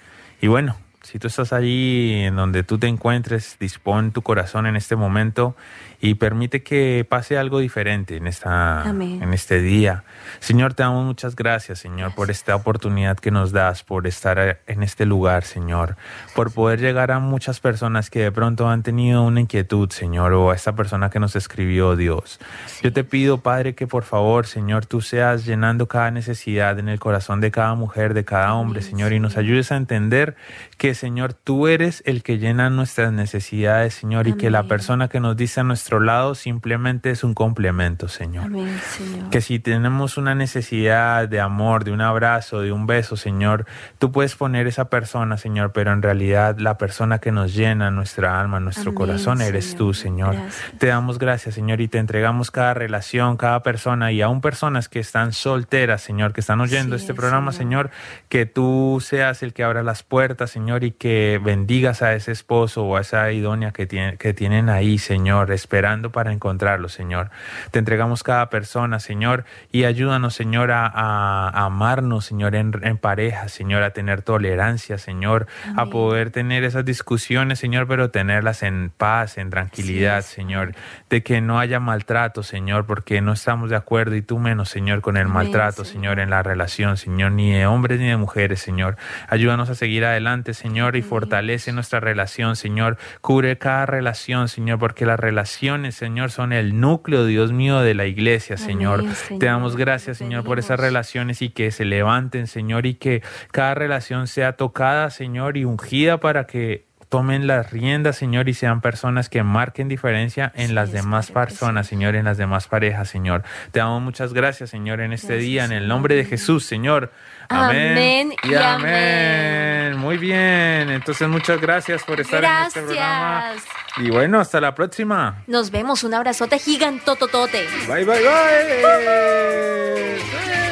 y bueno, si tú estás allí en donde tú te encuentres, dispón tu corazón en este momento y permite que pase algo diferente en, esta, Amén. en este día. Señor, te damos muchas gracias, Señor, por esta oportunidad que nos das, por estar en este lugar, Señor, por poder llegar a muchas personas que de pronto han tenido una inquietud, Señor, o a esta persona que nos escribió, Dios. Yo te pido, Padre, que por favor, Señor, tú seas llenando cada necesidad en el corazón de cada mujer, de cada hombre, Amén, Señor, y nos ayudes a entender que, Señor, tú eres el que llena nuestras necesidades, Señor, y que la Amén. persona que nos dice a nuestro lado simplemente es un complemento, Señor. Amén, Señor. Que si tenemos una necesidad de amor, de un abrazo, de un beso, Señor, tú puedes poner esa persona, Señor, pero en realidad la persona que nos llena nuestra alma, nuestro Amén, corazón, eres Señor. tú, Señor. Gracias. Te damos gracias, Señor, y te entregamos cada relación, cada persona, y aún personas que están solteras, Señor, que están oyendo Sí, este programa, Señor. Señor, que tú seas el que abra las puertas, Señor, y que bendigas a ese esposo o a esa idónea que, tiene, que tienen ahí, Señor, esperando para encontrarlo, Señor. Te entregamos cada persona, Señor, y ayúdanos, Señor, a, a amarnos, Señor, en, en, pareja, Señor, a tener tolerancia, Señor, a poder tener esas discusiones, Señor, pero tenerlas en paz, en tranquilidad, sí, Señor, de que no haya maltrato, Señor, porque no estamos de acuerdo y tú menos, Señor, con el Amén, maltrato, Señor. Señor, en la relación, Señor, ni de hombres ni de mujeres, Señor. Ayúdanos a seguir adelante, Señor, y fortalece nuestra relación, Señor. Cubre cada relación, Señor, porque las relaciones, Señor, son el núcleo, Dios mío, de la iglesia, Señor. Amén, Señor. Te damos gracias, Señor, por esas relaciones y que se levanten, Señor, y que cada relación sea tocada, Señor, y ungida para que tomen las riendas, Señor, y sean personas que marquen diferencia en sí, las demás personas, sí. Señor, en las demás parejas, Señor. Te damos muchas gracias, Señor, en este gracias, día, en el nombre de Jesús, Señor. Amén. amén y, amén. Muy bien. Entonces, muchas gracias por estar gracias. en este programa. Y bueno, hasta la próxima. Nos vemos. Un abrazote gigantototote. Bye, bye, bye.